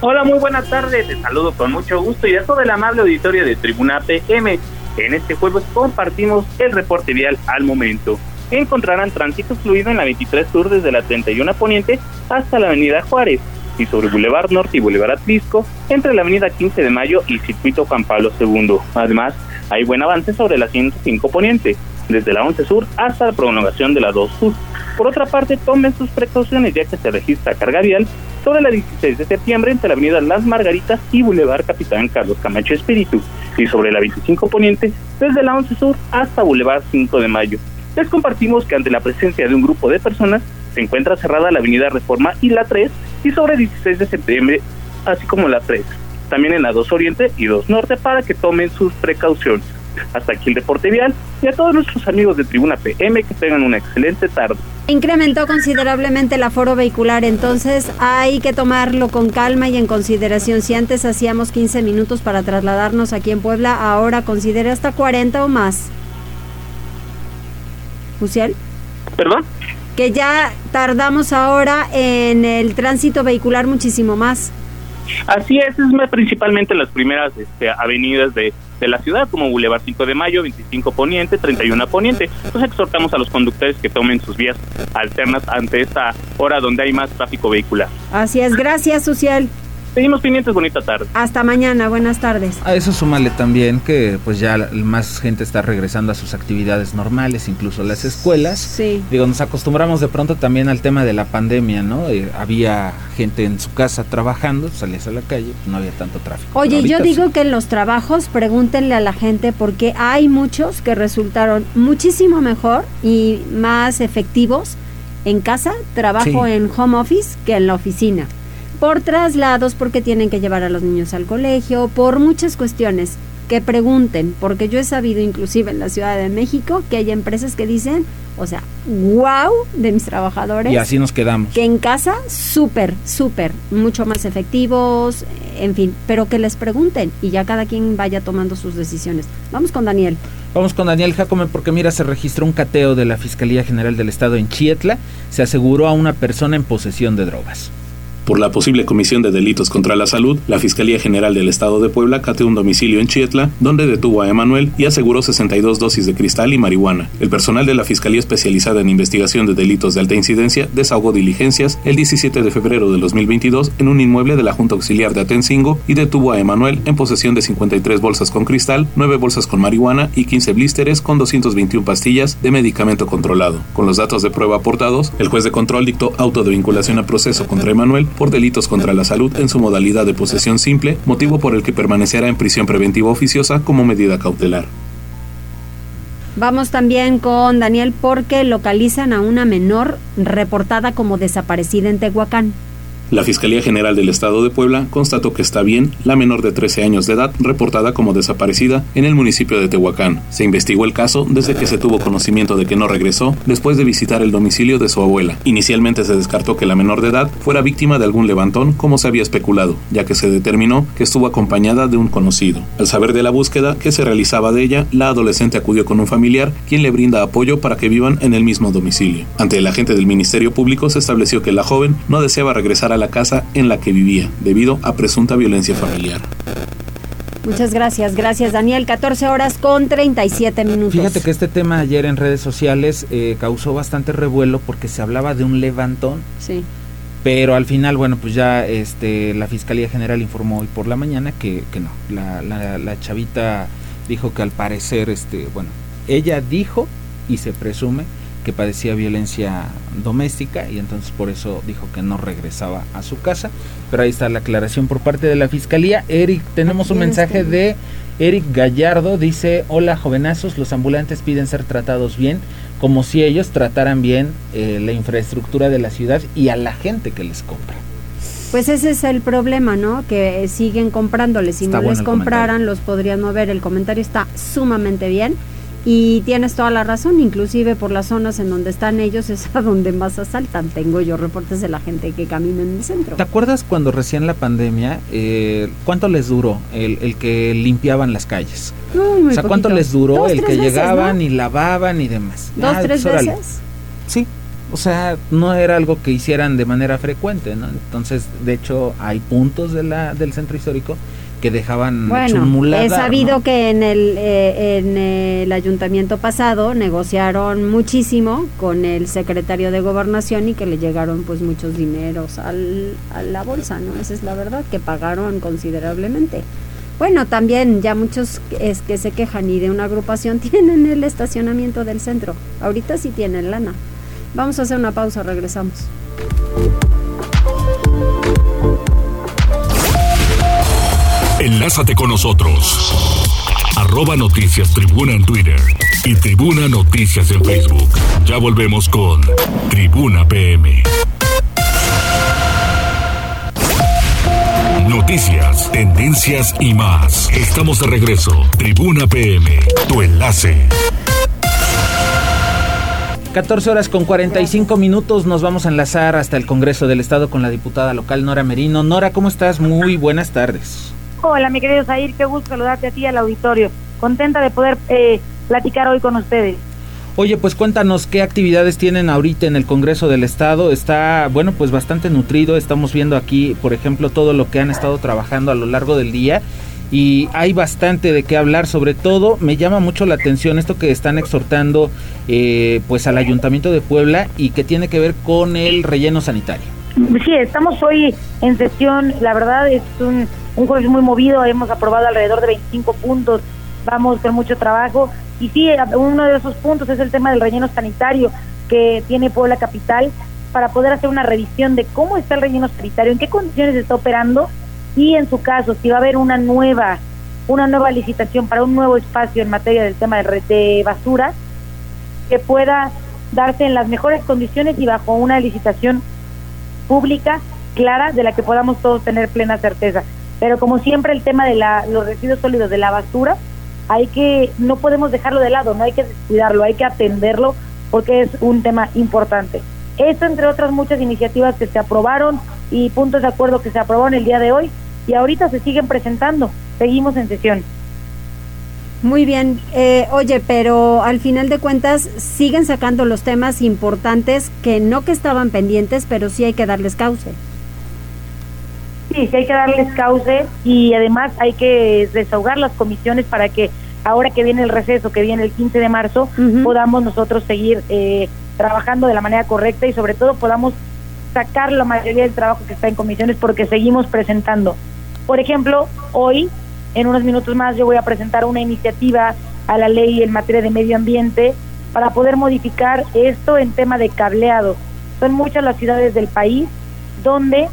Hola, muy buenas tardes. Te saludo con mucho gusto y a todo el amable auditorio de Tribuna PM. En este jueves compartimos el reporte vial al momento. Encontrarán tránsito fluido en la 23 Sur desde la 31 Poniente hasta la Avenida Juárez y sobre Boulevard Norte y Boulevard Atlisco entre la Avenida 15 de Mayo y Circuito Juan Pablo II. Además, hay buen avance sobre la 105 Poniente, desde la 11 Sur hasta la prolongación de la 2 Sur. Por otra parte, tomen sus precauciones ya que se registra carga vial sobre la 16 de septiembre entre la avenida Las Margaritas y Boulevard Capitán Carlos Camacho Espíritu y sobre la 25 Poniente desde la 11 Sur hasta Boulevard 5 de Mayo. Les compartimos que ante la presencia de un grupo de personas se encuentra cerrada la avenida Reforma y la 3 y sobre 16 de septiembre así como la 3. También en la 2 Oriente y 2 Norte para que tomen sus precauciones. Hasta aquí el deporte vial y a todos nuestros amigos de Tribuna PM que tengan una excelente tarde. Incrementó considerablemente el aforo vehicular, entonces hay que tomarlo con calma y en consideración. Si antes hacíamos 15 minutos para trasladarnos aquí en Puebla, ahora considere hasta 40 o más. ¿Jusiel? ¿Perdón? Que ya tardamos ahora en el tránsito vehicular muchísimo más. Así es, es principalmente las primeras este, avenidas de, de, la ciudad, como Boulevard 5 de Mayo, 25 Poniente, 31 Poniente. Entonces exhortamos a los conductores que tomen sus vías alternas ante esta hora donde hay más tráfico vehicular. Así es, gracias, Social. Seguimos pendientes, bonita tarde. Hasta mañana, buenas tardes. A eso súmale también que pues ya más gente está regresando a sus actividades normales, incluso las escuelas. Sí. Digo, nos acostumbramos de pronto también al tema de la pandemia, ¿no? Eh, había gente en su casa trabajando, salías a la calle, pues, no había tanto tráfico. Oye, yo digo que en los trabajos pregúntenle a la gente porque hay muchos que resultaron muchísimo mejor y más efectivos en casa, trabajo Sí. en home office que en la oficina por traslados, porque tienen que llevar a los niños al colegio, por muchas cuestiones. Que pregunten, porque yo he sabido inclusive en la Ciudad de México que hay empresas que dicen, o sea, wow de mis trabajadores. Y así nos quedamos. Que en casa, súper, súper, mucho más efectivos, en fin, pero que les pregunten y ya cada quien vaya tomando sus decisiones. Vamos con Daniel. Vamos con Daniel Jacome porque mira, se registró un cateo de la Fiscalía General del Estado en Chietla. Se aseguró a una persona en posesión de drogas. Por la posible comisión de delitos contra la salud, la Fiscalía General del Estado de Puebla cateó un domicilio en Chietla, donde detuvo a Emanuel y aseguró 62 dosis de cristal y marihuana. El personal de la Fiscalía Especializada en Investigación de Delitos de Alta Incidencia desahogó diligencias el 17 de febrero de 2022 en un inmueble de la Junta Auxiliar de Atencingo y detuvo a Emanuel en posesión de 53 bolsas con cristal, 9 bolsas con marihuana y 15 blísteres con 221 pastillas de medicamento controlado. Con los datos de prueba aportados, el juez de control dictó auto de vinculación a proceso contra Emanuel por delitos contra la salud en su modalidad de posesión simple, motivo por el que permanecerá en prisión preventiva oficiosa como medida cautelar. Vamos también con Daniel porque localizan a una menor reportada como desaparecida en Tehuacán. La Fiscalía General del Estado de Puebla constató que está bien la menor de 13 años de edad reportada como desaparecida en el municipio de Tehuacán. Se investigó el caso desde que se tuvo conocimiento de que no regresó después de visitar el domicilio de su abuela. Inicialmente se descartó que la menor de edad fuera víctima de algún levantón como se había especulado, ya que se determinó que estuvo acompañada de un conocido. Al saber de la búsqueda que se realizaba de ella, la adolescente acudió con un familiar quien le brinda apoyo para que vivan en el mismo domicilio. Ante el agente del Ministerio Público se estableció que la joven no deseaba regresar a la casa en la que vivía, debido a presunta violencia familiar. Muchas gracias, gracias Daniel. 14 horas con 37 minutos. Fíjate que este tema ayer en redes sociales eh, causó bastante revuelo porque se hablaba de un levantón. Sí. Pero al final, bueno, pues ya este, la Fiscalía General informó hoy por la mañana que, que no. La, la, la chavita dijo que al parecer, este, bueno, ella dijo y se presume que padecía violencia doméstica y entonces por eso dijo que no regresaba a su casa. Pero ahí está la aclaración por parte de la Fiscalía. Eric, tenemos un mensaje de Eric Gallardo. Dice, hola jovenazos, los ambulantes piden ser tratados bien, como si ellos trataran bien eh, la infraestructura de la ciudad y a la gente que les compra. Pues ese es el problema, ¿no? Que eh, siguen comprándoles. Si Está no bueno les compraran, los podrían mover. El comentario está sumamente bien. Y tienes toda la razón, inclusive por las zonas en donde están ellos [LAUGHS] es a donde más asaltan. Tengo yo reportes de la gente que camina en el centro. ¿Te acuerdas cuando recién la pandemia, eh, cuánto les duró el, el que limpiaban las calles? Muy o sea, ¿cuánto poquito. les duró Dos, el que veces, llegaban ¿no? y lavaban y demás? Dos, Ah, tres pues, veces. o sea, no era algo que hicieran de manera frecuente, ¿no? Entonces, de hecho, hay puntos de la, del centro histórico que dejaban bueno, he sabido que en el eh, en el ayuntamiento pasado negociaron muchísimo con el secretario de gobernación y que le llegaron pues muchos dineros al, a la bolsa no esa es la verdad que pagaron considerablemente. Bueno también ya muchos es que se quejan y de una agrupación [LAUGHS] tienen el estacionamiento del centro. Ahorita sí tienen lana. Vamos a hacer una pausa regresamos Enlázate con nosotros. Arroba Noticias Tribuna en Twitter y Tribuna Noticias en Facebook. Ya volvemos con Tribuna PM. Noticias, tendencias y más. Estamos de regreso. Tribuna PM, tu enlace. 14 horas con 45 minutos nos vamos a enlazar hasta el Congreso del Estado con la diputada local Nora Merino. Nora, ¿cómo estás? Muy buenas tardes. Hola, mi querido Zair, qué gusto saludarte a ti al auditorio. Contenta de poder eh, platicar hoy con ustedes. Oye, pues cuéntanos qué actividades tienen ahorita en el Congreso del Estado. Está, bueno, pues bastante nutrido. Estamos viendo aquí, por ejemplo, todo lo que han estado trabajando a lo largo del día. Y hay bastante de qué hablar, sobre todo me llama mucho la atención esto que están exhortando eh, pues al Ayuntamiento de Puebla y que tiene que ver con el relleno sanitario. Sí, estamos hoy en sesión, la verdad es un un jueves muy movido, hemos aprobado alrededor de 25 puntos, vamos con mucho trabajo. Y sí, uno de esos puntos es el tema del relleno sanitario que tiene Puebla Capital para poder hacer una revisión de cómo está el relleno sanitario, en qué condiciones está operando y en su caso, si va a haber una nueva una nueva licitación para un nuevo espacio en materia del tema de, de basura que pueda darse en las mejores condiciones y bajo una licitación pública clara de la que podamos todos tener plena certeza. Pero como siempre el tema de la, los residuos sólidos de la basura, hay que, no podemos dejarlo de lado, no hay que descuidarlo, hay que atenderlo porque es un tema importante. Esto entre otras muchas iniciativas que se aprobaron y puntos de acuerdo que se aprobaron el día de hoy y ahorita se siguen presentando. Seguimos en sesión. Muy bien, eh, oye, pero al final de cuentas siguen sacando los temas importantes que no que estaban pendientes, pero sí hay que darles cauce. Sí, sí hay que darles cauce y además hay que desahogar las comisiones para que ahora que viene el receso, que viene el 15 de marzo, podamos nosotros seguir eh, trabajando de la manera correcta y sobre todo podamos sacar la mayoría del trabajo que está en comisiones porque seguimos presentando. Por ejemplo, hoy, en unos minutos más, yo voy a presentar una iniciativa a la ley en materia de medio ambiente para poder modificar esto en tema de cableado. Son muchas las ciudades del país donde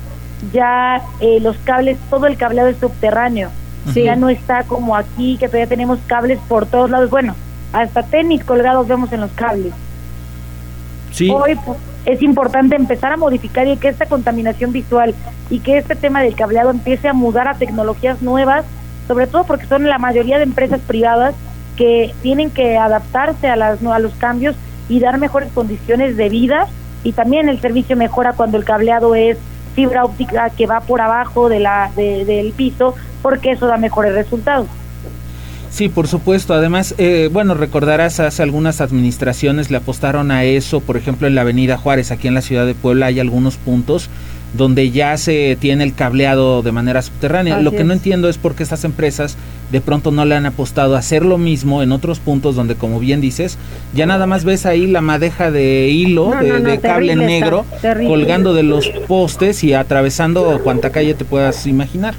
ya eh, los cables, todo el cableado es subterráneo. Ya no está como aquí, que todavía tenemos cables por todos lados. Bueno, hasta tenis colgados vemos en los cables. Hoy pues, es importante empezar a modificar y que esta contaminación visual y que este tema del cableado empiece a mudar a tecnologías nuevas, sobre todo porque son la mayoría de empresas privadas que tienen que adaptarse a, las, a los cambios y dar mejores condiciones de vida y también el servicio mejora cuando el cableado es fibra óptica que va por abajo de la, del piso, porque eso da mejores resultados. Sí, por supuesto. Además, eh, bueno, recordarás, hace algunas administraciones le apostaron a eso. Por ejemplo, en la Avenida Juárez, aquí en la ciudad de Puebla, hay algunos puntos donde ya se tiene el cableado de manera subterránea. lo que no entiendo es por qué estas empresas de pronto no le han apostado a hacer lo mismo en otros puntos donde, como bien dices, ya nada más ves ahí la madeja de hilo, de, cable negro, colgando de los postes y atravesando cuanta calle te puedas imaginar.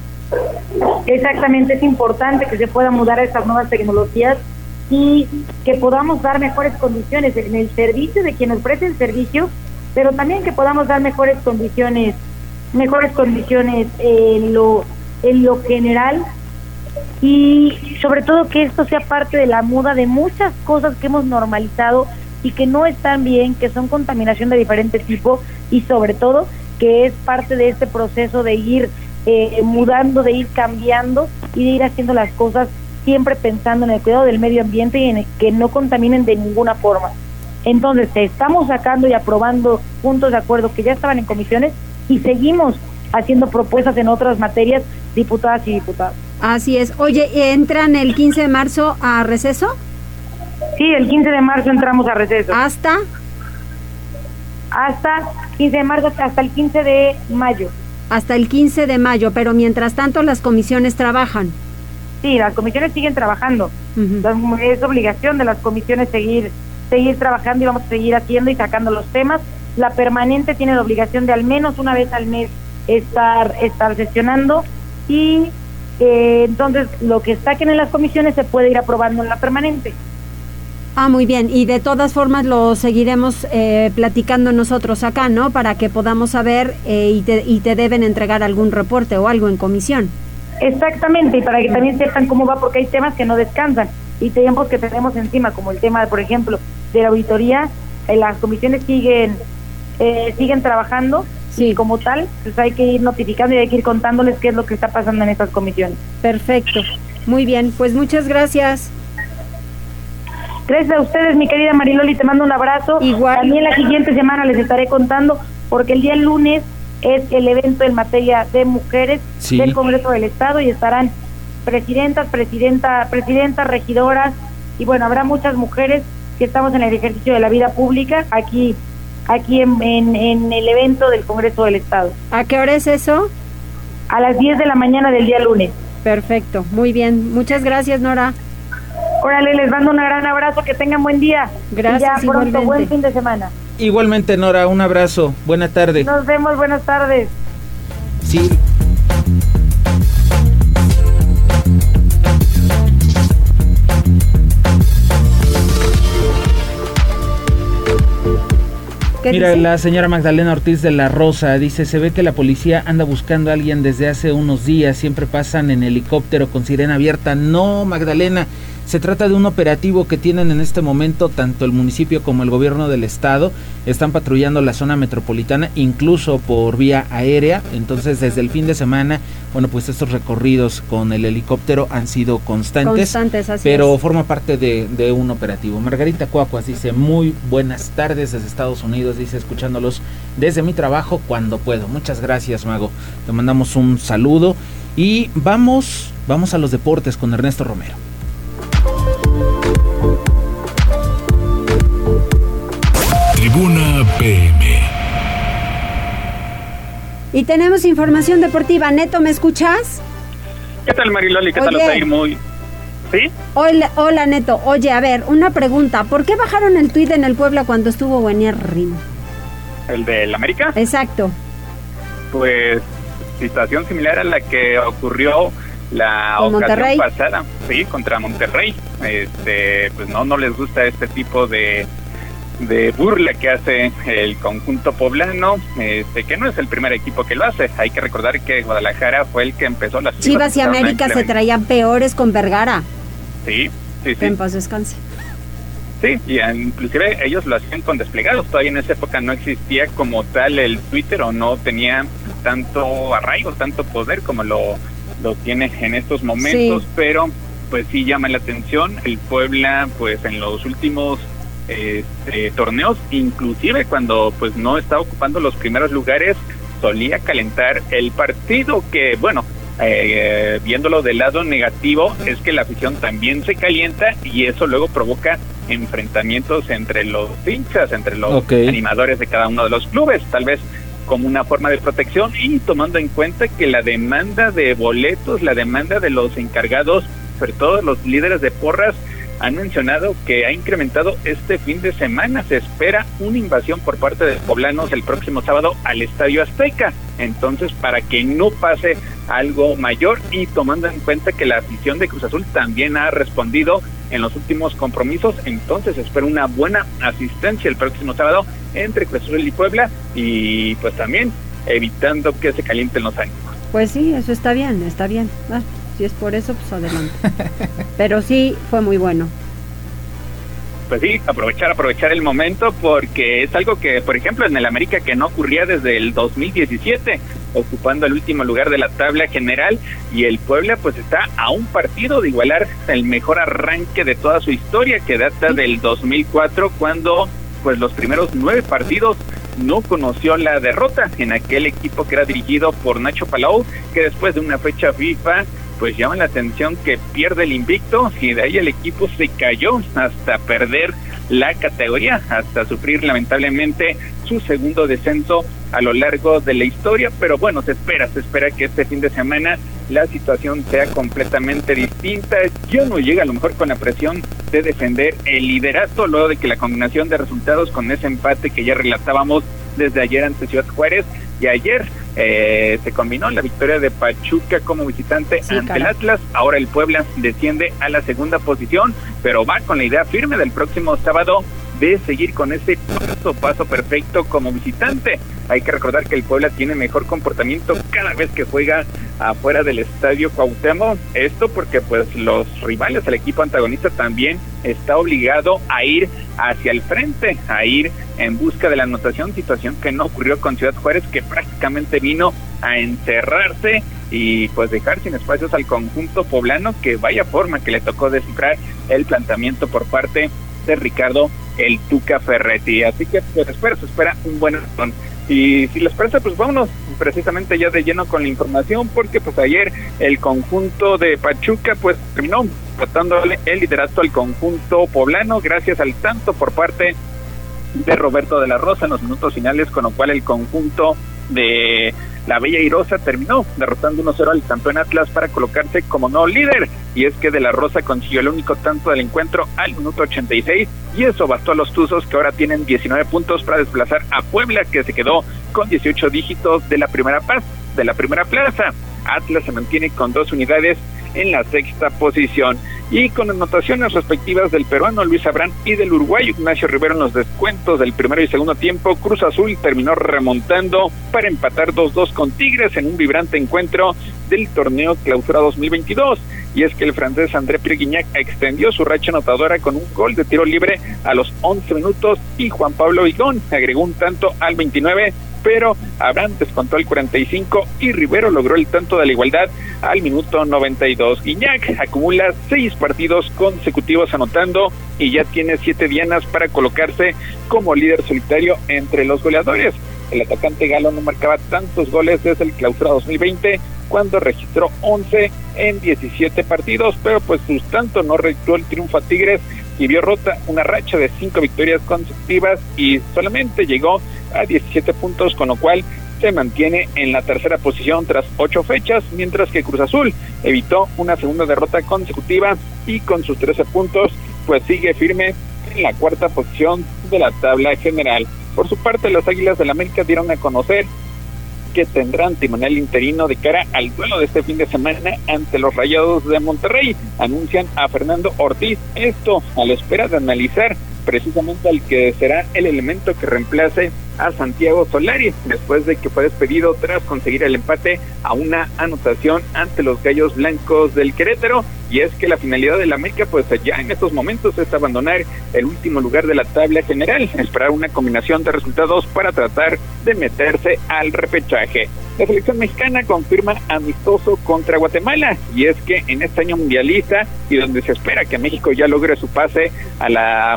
Exactamente, es importante que se pueda mudar a estas nuevas tecnologías y que podamos dar mejores condiciones en el servicio de quien ofrece el servicio, pero también que podamos dar mejores condiciones, mejores condiciones en lo, en lo general y sobre todo que esto sea parte de la muda de muchas cosas que hemos normalizado y que no están bien, que son contaminación de diferente tipo y sobre todo que es parte de este proceso de ir eh, mudando, de ir cambiando y de ir haciendo las cosas siempre pensando en el cuidado del medio ambiente y en que no contaminen de ninguna forma. Entonces, estamos sacando y aprobando puntos de acuerdo que ya estaban en comisiones y seguimos haciendo propuestas en otras materias, diputadas y diputados. Así es. Oye, ¿entran el 15 de marzo a receso? Sí, el 15 de marzo entramos a receso. ¿Hasta? hasta 15 de marzo, hasta el 15 de mayo. Hasta el 15 de mayo, pero mientras tanto las comisiones trabajan. Sí, las comisiones siguen trabajando. Es obligación de las comisiones seguir seguir trabajando y vamos a seguir haciendo y sacando los temas. La permanente tiene la obligación de al menos una vez al mes estar estar sesionando y eh, entonces lo que saquen en las comisiones se puede ir aprobando en la permanente. Ah, muy bien. Y de todas formas lo seguiremos eh, platicando nosotros acá, ¿no? Para que podamos saber eh, y, te, y te deben entregar algún reporte o algo en comisión. Exactamente, y para que también sepan cómo va, porque hay temas que no descansan y tiempos que tenemos encima, como el tema, por ejemplo, de la auditoría, eh, las comisiones siguen siguen trabajando sí. y como tal, pues hay que ir notificando y hay que ir contándoles qué es lo que está pasando en estas comisiones. Perfecto, muy bien, pues muchas gracias. Gracias a ustedes, mi querida Mariloli, te mando un abrazo. Igual. También la siguiente semana les estaré contando, porque el día lunes es el evento en materia de mujeres Sí. del Congreso del Estado y estarán presidentas, presidenta, presidentas, regidoras y bueno, habrá muchas mujeres que estamos en el ejercicio de la vida pública aquí aquí en, en, en el evento del Congreso del Estado. ¿A qué hora es eso? A las 10 de la mañana del día lunes. Perfecto, muy bien. Muchas gracias, Nora. Órale, les mando un gran abrazo, que tengan buen día. Gracias, Y ya pronto, igualmente. buen fin de semana. Igualmente, Nora, un abrazo. Buena tarde. Nos vemos, buenas tardes. Sí. Mira, dice? la señora Magdalena Ortiz de la Rosa dice, se ve que la policía anda buscando a alguien desde hace unos días, siempre pasan en helicóptero con sirena abierta. No, Magdalena, se trata de un operativo que tienen en este momento tanto el municipio como el gobierno del estado. Están patrullando la zona metropolitana, incluso por vía aérea. Entonces, desde el fin de semana, bueno, pues estos recorridos con el helicóptero han sido constantes. Constantes, así pero es. forma parte de, de un operativo. Margarita Cuacuas dice, muy buenas tardes desde Estados Unidos, dice, escuchándolos desde mi trabajo cuando puedo. Muchas gracias, Mago. Te mandamos un saludo y vamos, vamos a los deportes con Ernesto Romero. Tribuna PM. Y tenemos información deportiva. Neto, ¿me escuchas? ¿Qué tal, Mariloli? ¿Qué tal? Muy... ¿Sí? Hola, hola, Neto. Oye, a ver, una pregunta. ¿Por qué bajaron el tuit en el Puebla cuando estuvo buenérrimo? ¿El del América? Exacto. Pues situación similar a la que ocurrió la ocasión Monterrey. pasada, sí, contra Monterrey. Este, pues no, no les gusta este tipo de, de burla que hace el conjunto poblano, este, que no es el primer equipo que lo hace. Hay que recordar que Guadalajara fue el que empezó las Chivas y América se traían peores con Vergara. Sí, sí, sí. en paz descanse. Sí, y inclusive ellos lo hacían con desplegados. Todavía en esa época no existía como tal el Twitter o no tenía tanto arraigo, tanto poder como lo, lo tiene en estos momentos, Sí. pero pues sí llama la atención. El Puebla, pues en los últimos este, torneos, inclusive cuando pues no está ocupando los primeros lugares, solía calentar el partido que, bueno, eh, viéndolo del lado negativo, es que la afición también se calienta y eso luego provoca enfrentamientos entre los hinchas, entre los animadores de cada uno de los clubes, tal vez como una forma de protección y tomando en cuenta que la demanda de boletos, la demanda de los encargados, sobre todo los líderes de porras, han mencionado que ha incrementado este fin de semana. Se espera una invasión por parte de poblanos el próximo sábado al Estadio Azteca. Entonces, para que no pase algo mayor y tomando en cuenta que la afición de Cruz Azul también ha respondido en los últimos compromisos, entonces espera una buena asistencia el próximo sábado entre Cruz Azul y Puebla y pues también evitando que se calienten los ánimos. Pues sí, eso está bien, está bien. Ah, si es por eso, pues adelante. [LAUGHS] Pero sí, fue muy bueno. Pues sí, aprovechar, aprovechar el momento porque es algo que, por ejemplo, en el América que no ocurría desde el 2017, ocupando el último lugar de la tabla general y el Puebla pues está a un partido de igualar el mejor arranque de toda su historia que data del 2004 cuando pues los primeros nueve partidos no conoció la derrota en aquel equipo que era dirigido por Nacho Palau que después de una fecha FIFA pues llama la atención que pierde el invicto y de ahí el equipo se cayó hasta perder la categoría, hasta sufrir lamentablemente su segundo descenso a lo largo de la historia, pero bueno, se espera, se espera que este fin de semana la situación sea completamente distinta. Yo no llega a lo mejor con la presión de defender el liderato, luego de que la combinación de resultados con ese empate que ya relatábamos desde ayer ante Ciudad Juárez y ayer eh, se combinó la victoria de Pachuca como visitante ante el Atlas. Ahora el Puebla desciende a la segunda posición, pero va con la idea firme del próximo sábado de seguir con ese paso, paso perfecto como visitante. Hay que recordar que el Puebla tiene mejor comportamiento cada vez que juega afuera del estadio Cuauhtémoc. Esto porque pues los rivales, el equipo antagonista también está obligado a ir hacia el frente, a ir en busca de la anotación, situación que no ocurrió con Ciudad Juárez, que prácticamente vino a encerrarse y pues dejar sin espacios al conjunto poblano, que vaya forma que le tocó descifrar el planteamiento por parte de Ricardo el Tuca Ferretti. Así que pues espera, se espera un buen y si les parece, pues vámonos precisamente ya de lleno con la información, porque pues ayer el conjunto de Pachuca pues terminó tratándole el liderato al conjunto poblano, gracias al tanto por parte de Roberto de la Rosa en los minutos finales, con lo cual el conjunto de la Bella Irosa terminó derrotando 1-0 al campeón Atlas para colocarse como no líder. Y es que De la Rosa consiguió el único tanto del encuentro al minuto 86 y eso bastó a los Tuzos que ahora tienen 19 puntos para desplazar a Puebla que se quedó con 18 dígitos de la primera paz, de la primera plaza. Atlas se mantiene con dos unidades en la sexta posición y con anotaciones respectivas del peruano Luis Abrán y del uruguayo Ignacio Rivero en los descuentos del primero y segundo tiempo, Cruz Azul terminó remontando para empatar 2-2 con Tigres en un vibrante encuentro del torneo Clausura 2022. Y es que el francés André Pierre extendió su racha anotadora con un gol de tiro libre a los 11 minutos y Juan Pablo Vigón agregó un tanto al 29 pero Abraham descontó el 45 y Rivero logró el tanto de la igualdad al minuto 92. Guiñac acumula seis partidos consecutivos anotando y ya tiene siete dianas para colocarse como líder solitario entre los goleadores. El atacante galo no marcaba tantos goles desde el clausura 2020 cuando registró 11 en 17 partidos, pero pues tanto no registró el triunfo a Tigres y vio rota una racha de cinco victorias consecutivas y solamente llegó a 17 puntos, con lo cual se mantiene en la tercera posición tras ocho fechas, mientras que Cruz Azul evitó una segunda derrota consecutiva y con sus 13 puntos, pues sigue firme en la cuarta posición de la tabla general. Por su parte, las Águilas del América dieron a conocer que tendrán timonel interino de cara al duelo de este fin de semana ante los Rayados de Monterrey. Anuncian a Fernando Ortiz esto a la espera de analizar precisamente al que será el elemento que reemplace a Santiago Solari después de que fue despedido tras conseguir el empate a una anotación ante los Gallos Blancos del Querétaro y es que la finalidad de la América pues ya en estos momentos es abandonar el último lugar de la tabla general, esperar una combinación de resultados para tratar de meterse al repechaje. La selección mexicana confirma amistoso contra Guatemala y es que en este año mundialista y donde se espera que México ya logre su pase a la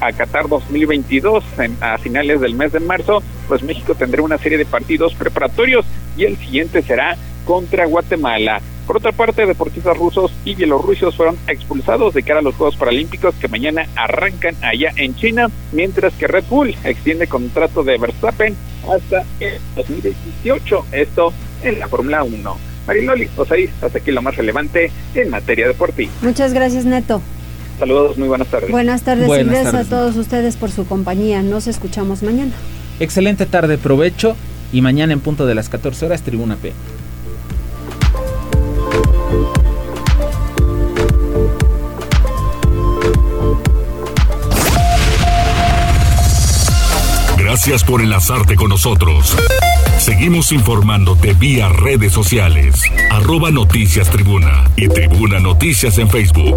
a Qatar 2022 a finales del mes de marzo, pues México tendrá una serie de partidos preparatorios y el siguiente será contra Guatemala. Por otra parte, deportistas rusos y bielorrusios fueron expulsados de cara a los Juegos Paralímpicos que mañana arrancan allá en China, mientras que Red Bull extiende contrato de Verstappen hasta el 2018, esto en la Fórmula 1. Mariloli, ahí hasta aquí lo más relevante en materia deportiva. Muchas gracias, Neto. Saludos, muy buenas tardes. Buenas tardes y gracias a todos ustedes por su compañía. Nos escuchamos mañana. Excelente tarde, provecho y mañana en punto de las 14 horas, Tribuna P. Gracias por enlazarte con nosotros. Seguimos informándote vía redes sociales. Arroba Noticias Tribuna y Tribuna Noticias en Facebook.